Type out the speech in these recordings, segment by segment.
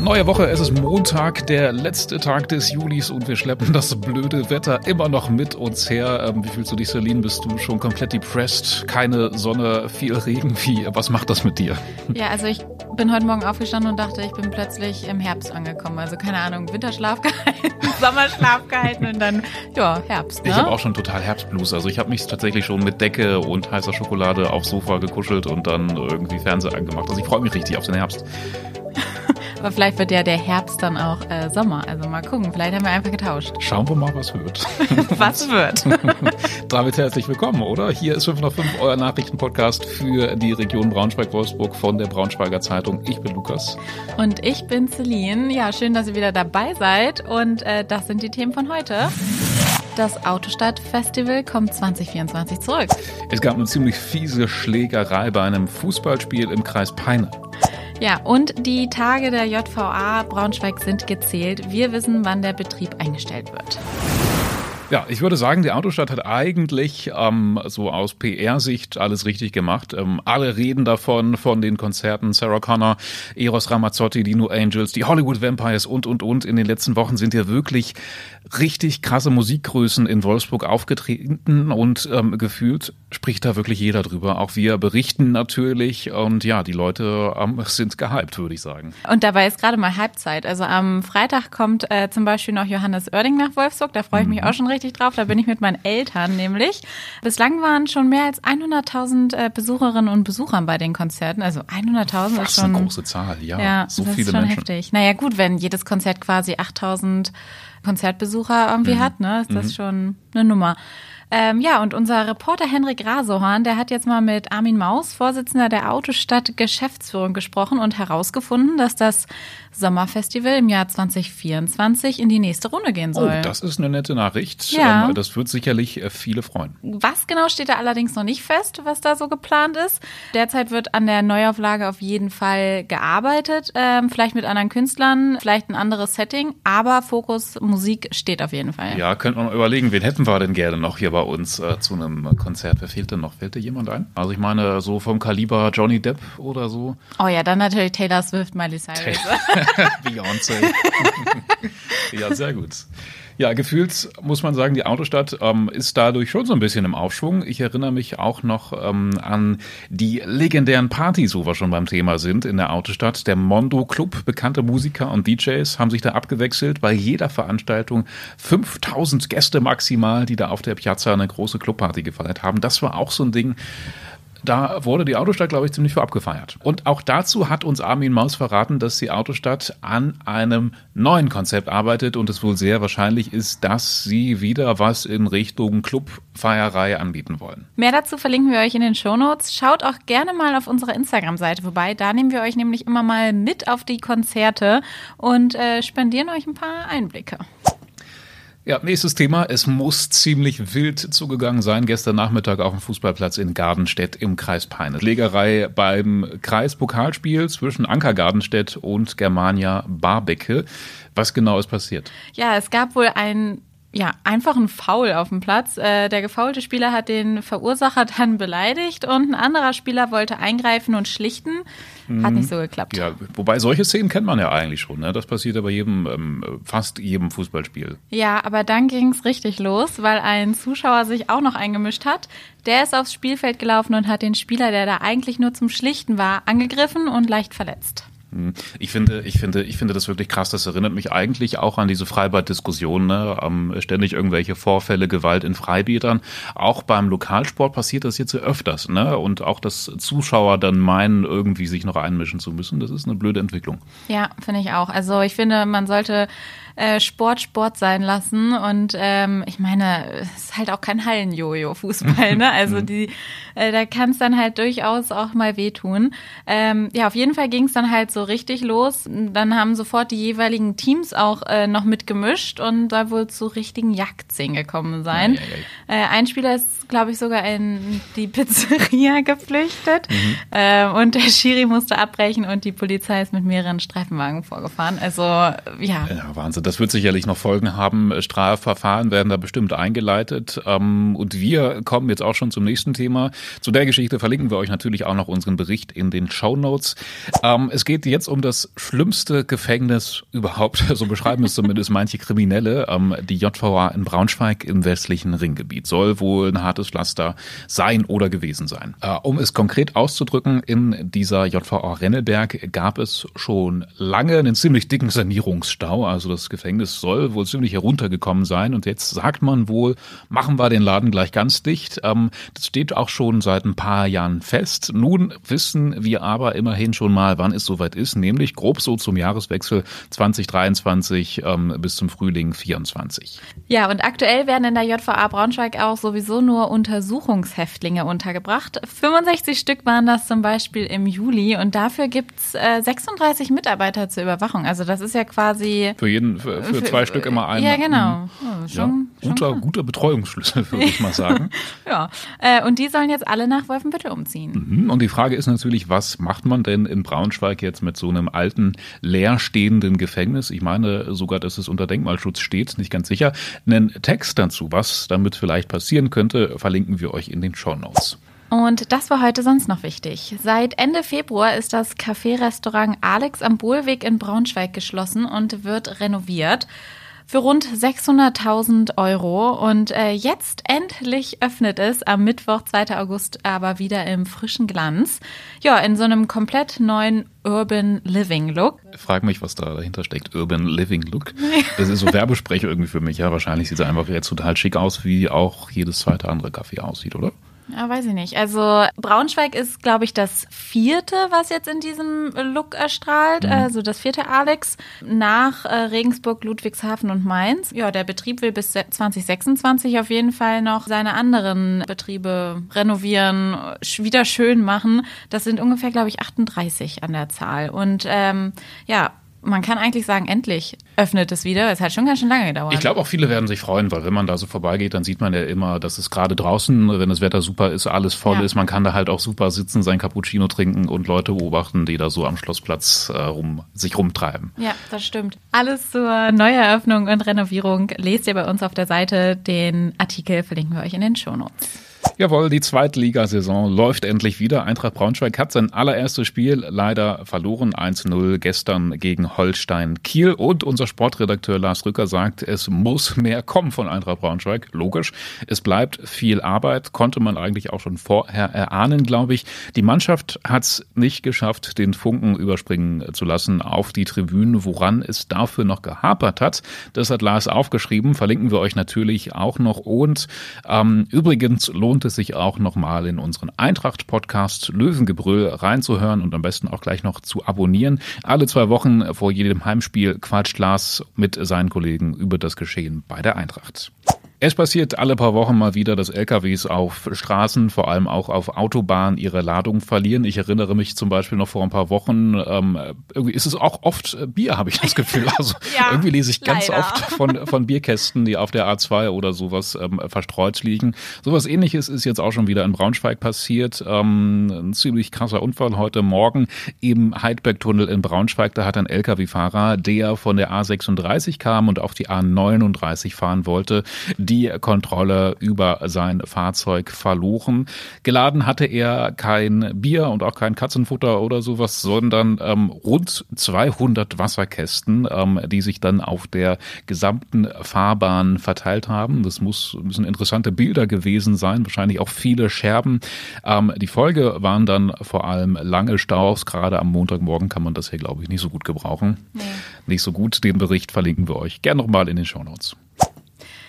Neue Woche, es ist Montag, der letzte Tag des Julis und wir schleppen das blöde Wetter immer noch mit uns her. Ähm, wie fühlst du dich, Celine? Bist du schon komplett depressed? Keine Sonne, viel Regen. Wie, was macht das mit dir? Ja, also ich bin heute Morgen aufgestanden und dachte, ich bin plötzlich im Herbst angekommen. Also keine Ahnung, Winterschlaf gehalten, Sommerschlaf gehalten und dann, ja, Herbst. Ne? Ich habe auch schon total Herbstblues. Also ich habe mich tatsächlich schon mit Decke und heißer Schokolade aufs Sofa gekuschelt und dann irgendwie Fernseher angemacht. Also ich freue mich richtig auf den Herbst. Aber vielleicht wird ja der Herbst dann auch äh, Sommer. Also mal gucken, vielleicht haben wir einfach getauscht. Schauen wir mal, was wird. was wird. Damit herzlich willkommen, oder? Hier ist 5 nach 5, euer Nachrichtenpodcast für die Region Braunschweig-Wolfsburg von der Braunschweiger Zeitung. Ich bin Lukas. Und ich bin Celine. Ja, schön, dass ihr wieder dabei seid. Und äh, das sind die Themen von heute. Das Autostadt-Festival kommt 2024 zurück. Es gab eine ziemlich fiese Schlägerei bei einem Fußballspiel im Kreis Peine. Ja, und die Tage der JVA Braunschweig sind gezählt. Wir wissen, wann der Betrieb eingestellt wird. Ja, ich würde sagen, die Autostadt hat eigentlich ähm, so aus PR-Sicht alles richtig gemacht. Ähm, alle reden davon, von den Konzerten Sarah Connor, Eros Ramazzotti, die New Angels, die Hollywood Vampires und, und, und. In den letzten Wochen sind ja wirklich richtig krasse Musikgrößen in Wolfsburg aufgetreten und ähm, gefühlt spricht da wirklich jeder drüber. Auch wir berichten natürlich und ja, die Leute sind gehypt, würde ich sagen. Und dabei ist gerade mal Halbzeit. Also am Freitag kommt äh, zum Beispiel noch Johannes Oerding nach Wolfsburg. Da freue ich mich mhm. auch schon richtig drauf. Da bin ich mit meinen Eltern nämlich. Bislang waren schon mehr als 100.000 äh, Besucherinnen und Besuchern bei den Konzerten. Also 100.000 ist schon eine große Zahl. Ja, ja so das viele ist schon Menschen. heftig. Naja gut, wenn jedes Konzert quasi 8.000 Konzertbesucher irgendwie mhm. hat, ne, ist das mhm. schon eine Nummer. Ähm, ja, und unser Reporter Henrik Rasohorn, der hat jetzt mal mit Armin Maus, Vorsitzender der Autostadt Geschäftsführung, gesprochen und herausgefunden, dass das Sommerfestival im Jahr 2024 in die nächste Runde gehen soll. Oh, das ist eine nette Nachricht. Ja. Ähm, das wird sicherlich äh, viele freuen. Was genau steht da allerdings noch nicht fest, was da so geplant ist. Derzeit wird an der Neuauflage auf jeden Fall gearbeitet, ähm, vielleicht mit anderen Künstlern, vielleicht ein anderes Setting, aber Fokus Musik steht auf jeden Fall. Ja, könnte man überlegen, wen hätten wir denn gerne noch hier bei uns äh, zu einem Konzert? Wer fehlt denn noch? Fällt dir jemand ein? Also ich meine, so vom Kaliber Johnny Depp oder so. Oh ja, dann natürlich Taylor Swift, Miley Cyrus. Beyoncé. ja, sehr gut. Ja, gefühlt muss man sagen, die Autostadt ähm, ist dadurch schon so ein bisschen im Aufschwung. Ich erinnere mich auch noch ähm, an die legendären Partys, wo wir schon beim Thema sind in der Autostadt. Der Mondo Club, bekannte Musiker und DJs haben sich da abgewechselt. Bei jeder Veranstaltung 5000 Gäste maximal, die da auf der Piazza eine große Clubparty gefeiert haben. Das war auch so ein Ding da wurde die Autostadt, glaube ich, ziemlich für abgefeiert. Und auch dazu hat uns Armin Maus verraten, dass die Autostadt an einem neuen Konzept arbeitet und es wohl sehr wahrscheinlich ist, dass sie wieder was in Richtung Clubfeierei anbieten wollen. Mehr dazu verlinken wir euch in den Shownotes. Schaut auch gerne mal auf unserer Instagram-Seite vorbei. Da nehmen wir euch nämlich immer mal mit auf die Konzerte und äh, spendieren euch ein paar Einblicke. Ja, nächstes Thema. Es muss ziemlich wild zugegangen sein. Gestern Nachmittag auf dem Fußballplatz in Gardenstedt im Kreis Peine. Schlägerei beim Kreispokalspiel zwischen Anker Gardenstedt und Germania Barbecke. Was genau ist passiert? Ja, es gab wohl ein ja, einfach ein Foul auf dem Platz. Äh, der gefaulte Spieler hat den Verursacher dann beleidigt und ein anderer Spieler wollte eingreifen und schlichten. Hat mhm. nicht so geklappt. Ja, wobei solche Szenen kennt man ja eigentlich schon. Ne? Das passiert ja bei jedem, ähm, fast jedem Fußballspiel. Ja, aber dann ging es richtig los, weil ein Zuschauer sich auch noch eingemischt hat. Der ist aufs Spielfeld gelaufen und hat den Spieler, der da eigentlich nur zum Schlichten war, angegriffen und leicht verletzt. Hm. Ich finde, ich finde, ich finde das wirklich krass. Das erinnert mich eigentlich auch an diese Freibad-Diskussion, ne? Ähm, ständig irgendwelche Vorfälle, Gewalt in Freibädern. Auch beim Lokalsport passiert das jetzt öfters, ne? Und auch, dass Zuschauer dann meinen, irgendwie sich noch einmischen zu müssen. Das ist eine blöde Entwicklung. Ja, finde ich auch. Also ich finde, man sollte äh, Sport Sport sein lassen. Und ähm, ich meine, es ist halt auch kein Hallen-Jojo-Fußball, ne? Also mhm. die, äh, da kann es dann halt durchaus auch mal wehtun. Ähm, ja, auf jeden Fall ging es dann halt so richtig los. Dann haben sofort die jeweiligen Teams auch äh, noch mitgemischt und da wohl zu richtigen Jagdszenen gekommen sein. Ja, ja, ja. Äh, ein Spieler ist glaube ich, sogar in die Pizzeria geflüchtet. Mhm. Äh, und der Schiri musste abbrechen und die Polizei ist mit mehreren Streifenwagen vorgefahren. Also, ja. Ja, Wahnsinn. das wird sicherlich noch Folgen haben. Strafverfahren werden da bestimmt eingeleitet. Ähm, und wir kommen jetzt auch schon zum nächsten Thema. Zu der Geschichte verlinken wir euch natürlich auch noch unseren Bericht in den Show Notes. Ähm, es geht jetzt um das schlimmste Gefängnis überhaupt. So beschreiben es zumindest manche Kriminelle. Ähm, die JVA in Braunschweig im westlichen Ringgebiet soll wohl ein hartes Pflaster sein oder gewesen sein. Äh, um es konkret auszudrücken, in dieser JVA Rennelberg gab es schon lange einen ziemlich dicken Sanierungsstau. Also das Gefängnis soll wohl ziemlich heruntergekommen sein. Und jetzt sagt man wohl, machen wir den Laden gleich ganz dicht. Ähm, das steht auch schon seit ein paar Jahren fest. Nun wissen wir aber immerhin schon mal, wann es soweit ist, nämlich grob so zum Jahreswechsel 2023 ähm, bis zum Frühling 24. Ja, und aktuell werden in der JVA Braunschweig auch sowieso nur Untersuchungshäftlinge untergebracht. 65 Stück waren das zum Beispiel im Juli und dafür gibt's äh, 36 Mitarbeiter zur Überwachung. Also das ist ja quasi. Für jeden, für, für zwei für, Stück immer einen. Ja, genau. Oh, schon, ja, guter, schon guter Betreuungsschlüssel, würde ich mal sagen. ja, äh, und die sollen jetzt alle nach Wolfenbüttel umziehen. Mhm. Und die Frage ist natürlich, was macht man denn in Braunschweig jetzt mit so einem alten, leerstehenden Gefängnis? Ich meine sogar, dass es unter Denkmalschutz steht, nicht ganz sicher. Einen Text dazu, was damit vielleicht passieren könnte, verlinken wir euch in den Show Notes. Und das war heute sonst noch wichtig. Seit Ende Februar ist das Café-Restaurant Alex am Bohlweg in Braunschweig geschlossen und wird renoviert für rund 600.000 Euro. Und äh, jetzt endlich öffnet es am Mittwoch, 2. August, aber wieder im frischen Glanz. Ja, in so einem komplett neuen Urban Living Look. Ich frage mich, was da dahinter steckt. Urban Living Look. Das ist so Werbesprech irgendwie für mich. Ja, wahrscheinlich sieht es einfach jetzt total schick aus, wie auch jedes zweite andere Café aussieht, oder? Ja, weiß ich nicht. Also Braunschweig ist, glaube ich, das vierte, was jetzt in diesem Look erstrahlt. Mhm. Also das vierte Alex nach äh, Regensburg, Ludwigshafen und Mainz. Ja, der Betrieb will bis 2026 auf jeden Fall noch seine anderen Betriebe renovieren, wieder schön machen. Das sind ungefähr, glaube ich, 38 an der Zahl. Und ähm, ja, man kann eigentlich sagen, endlich öffnet es wieder. Es hat schon ganz schön lange gedauert. Ich glaube auch viele werden sich freuen, weil wenn man da so vorbeigeht, dann sieht man ja immer, dass es gerade draußen, wenn das Wetter super ist, alles voll ja. ist. Man kann da halt auch super sitzen, sein Cappuccino trinken und Leute beobachten, die da so am Schlossplatz äh, rum, sich rumtreiben. Ja, das stimmt. Alles zur Neueröffnung und Renovierung lest ihr bei uns auf der Seite. Den Artikel verlinken wir euch in den Shownotes. Jawohl, die Zweitligasaison läuft endlich wieder. Eintracht Braunschweig hat sein allererstes Spiel leider verloren. 1-0 gestern gegen Holstein Kiel. Und unser Sportredakteur Lars Rücker sagt, es muss mehr kommen von Eintracht Braunschweig. Logisch. Es bleibt viel Arbeit. Konnte man eigentlich auch schon vorher erahnen, glaube ich. Die Mannschaft hat es nicht geschafft, den Funken überspringen zu lassen auf die Tribünen, woran es dafür noch gehapert hat. Das hat Lars aufgeschrieben. Verlinken wir euch natürlich auch noch. Und ähm, übrigens lohnt lohnt es sich auch nochmal in unseren Eintracht-Podcast Löwengebrüll reinzuhören und am besten auch gleich noch zu abonnieren. Alle zwei Wochen vor jedem Heimspiel quatscht Lars mit seinen Kollegen über das Geschehen bei der Eintracht. Es passiert alle paar Wochen mal wieder, dass LKWs auf Straßen, vor allem auch auf Autobahnen, ihre Ladung verlieren. Ich erinnere mich zum Beispiel noch vor ein paar Wochen, ähm, irgendwie ist es auch oft Bier, habe ich das Gefühl. Also ja, irgendwie lese ich ganz leider. oft von, von Bierkästen, die auf der A2 oder sowas ähm, verstreut liegen. Sowas ähnliches ist jetzt auch schon wieder in Braunschweig passiert. Ähm, ein ziemlich krasser Unfall heute Morgen im Heidbergtunnel in Braunschweig. Da hat ein LKW-Fahrer, der von der A36 kam und auf die A39 fahren wollte, die die Kontrolle über sein Fahrzeug verloren. Geladen hatte er kein Bier und auch kein Katzenfutter oder sowas, sondern ähm, rund 200 Wasserkästen, ähm, die sich dann auf der gesamten Fahrbahn verteilt haben. Das muss, müssen interessante Bilder gewesen sein, wahrscheinlich auch viele Scherben. Ähm, die Folge waren dann vor allem lange Staus. Gerade am Montagmorgen kann man das hier, glaube ich, nicht so gut gebrauchen. Nee. Nicht so gut. Den Bericht verlinken wir euch gerne nochmal in den Show Notes.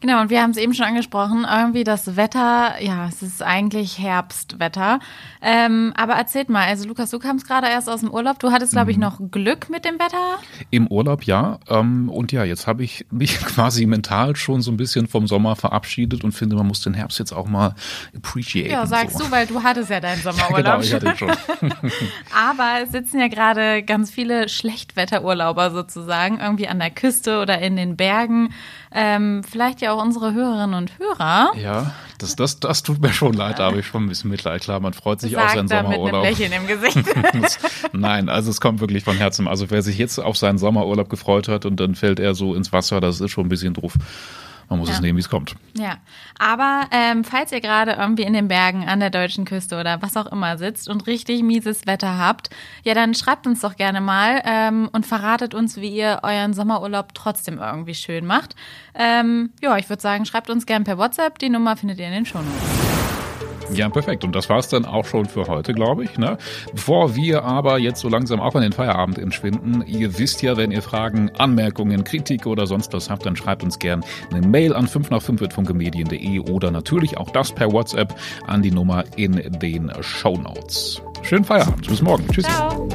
Genau, und wir haben es eben schon angesprochen, irgendwie das Wetter, ja, es ist eigentlich Herbstwetter. Ähm, aber erzählt mal, also Lukas, du kamst gerade erst aus dem Urlaub, du hattest, glaube ich, mhm. noch Glück mit dem Wetter? Im Urlaub, ja. Ähm, und ja, jetzt habe ich mich quasi mental schon so ein bisschen vom Sommer verabschiedet und finde, man muss den Herbst jetzt auch mal appreciaten. Ja, sagst so. du, weil du hattest ja deinen Sommerurlaub. genau, ich hatte schon. aber es sitzen ja gerade ganz viele Schlechtwetterurlauber sozusagen, irgendwie an der Küste oder in den Bergen. Ähm, vielleicht ja auch unsere Hörerinnen und Hörer. Ja. Das, das, das tut mir schon leid, da habe ich schon ein bisschen Mitleid. Klar, man freut sich Sagt auf seinen er Sommerurlaub. Mit einem Lächeln im Gesicht. Nein, also es kommt wirklich von Herzen. Also wer sich jetzt auf seinen Sommerurlaub gefreut hat und dann fällt er so ins Wasser, das ist schon ein bisschen drauf. Man muss Ja. es nehmen, wie es kommt. Ja, aber ähm, falls ihr gerade irgendwie in den Bergen an der deutschen Küste oder was auch immer sitzt und richtig mieses Wetter habt, ja, dann schreibt uns doch gerne mal ähm, und verratet uns, wie ihr euren Sommerurlaub trotzdem irgendwie schön macht. Ähm, ja, ich würde sagen, schreibt uns gerne per WhatsApp. Die Nummer findet ihr in den Shownotes. Ja, perfekt. Und das war's dann auch schon für heute, glaube ich. Ne? Bevor wir aber jetzt so langsam auch in den Feierabend entschwinden, ihr wisst ja, wenn ihr Fragen, Anmerkungen, Kritik oder sonst was habt, dann schreibt uns gern eine Mail an 5 nach 5 funkemedien.de oder natürlich auch das per WhatsApp an die Nummer in den Shownotes. Schönen Feierabend. Bis morgen. Tschüss. Ciao.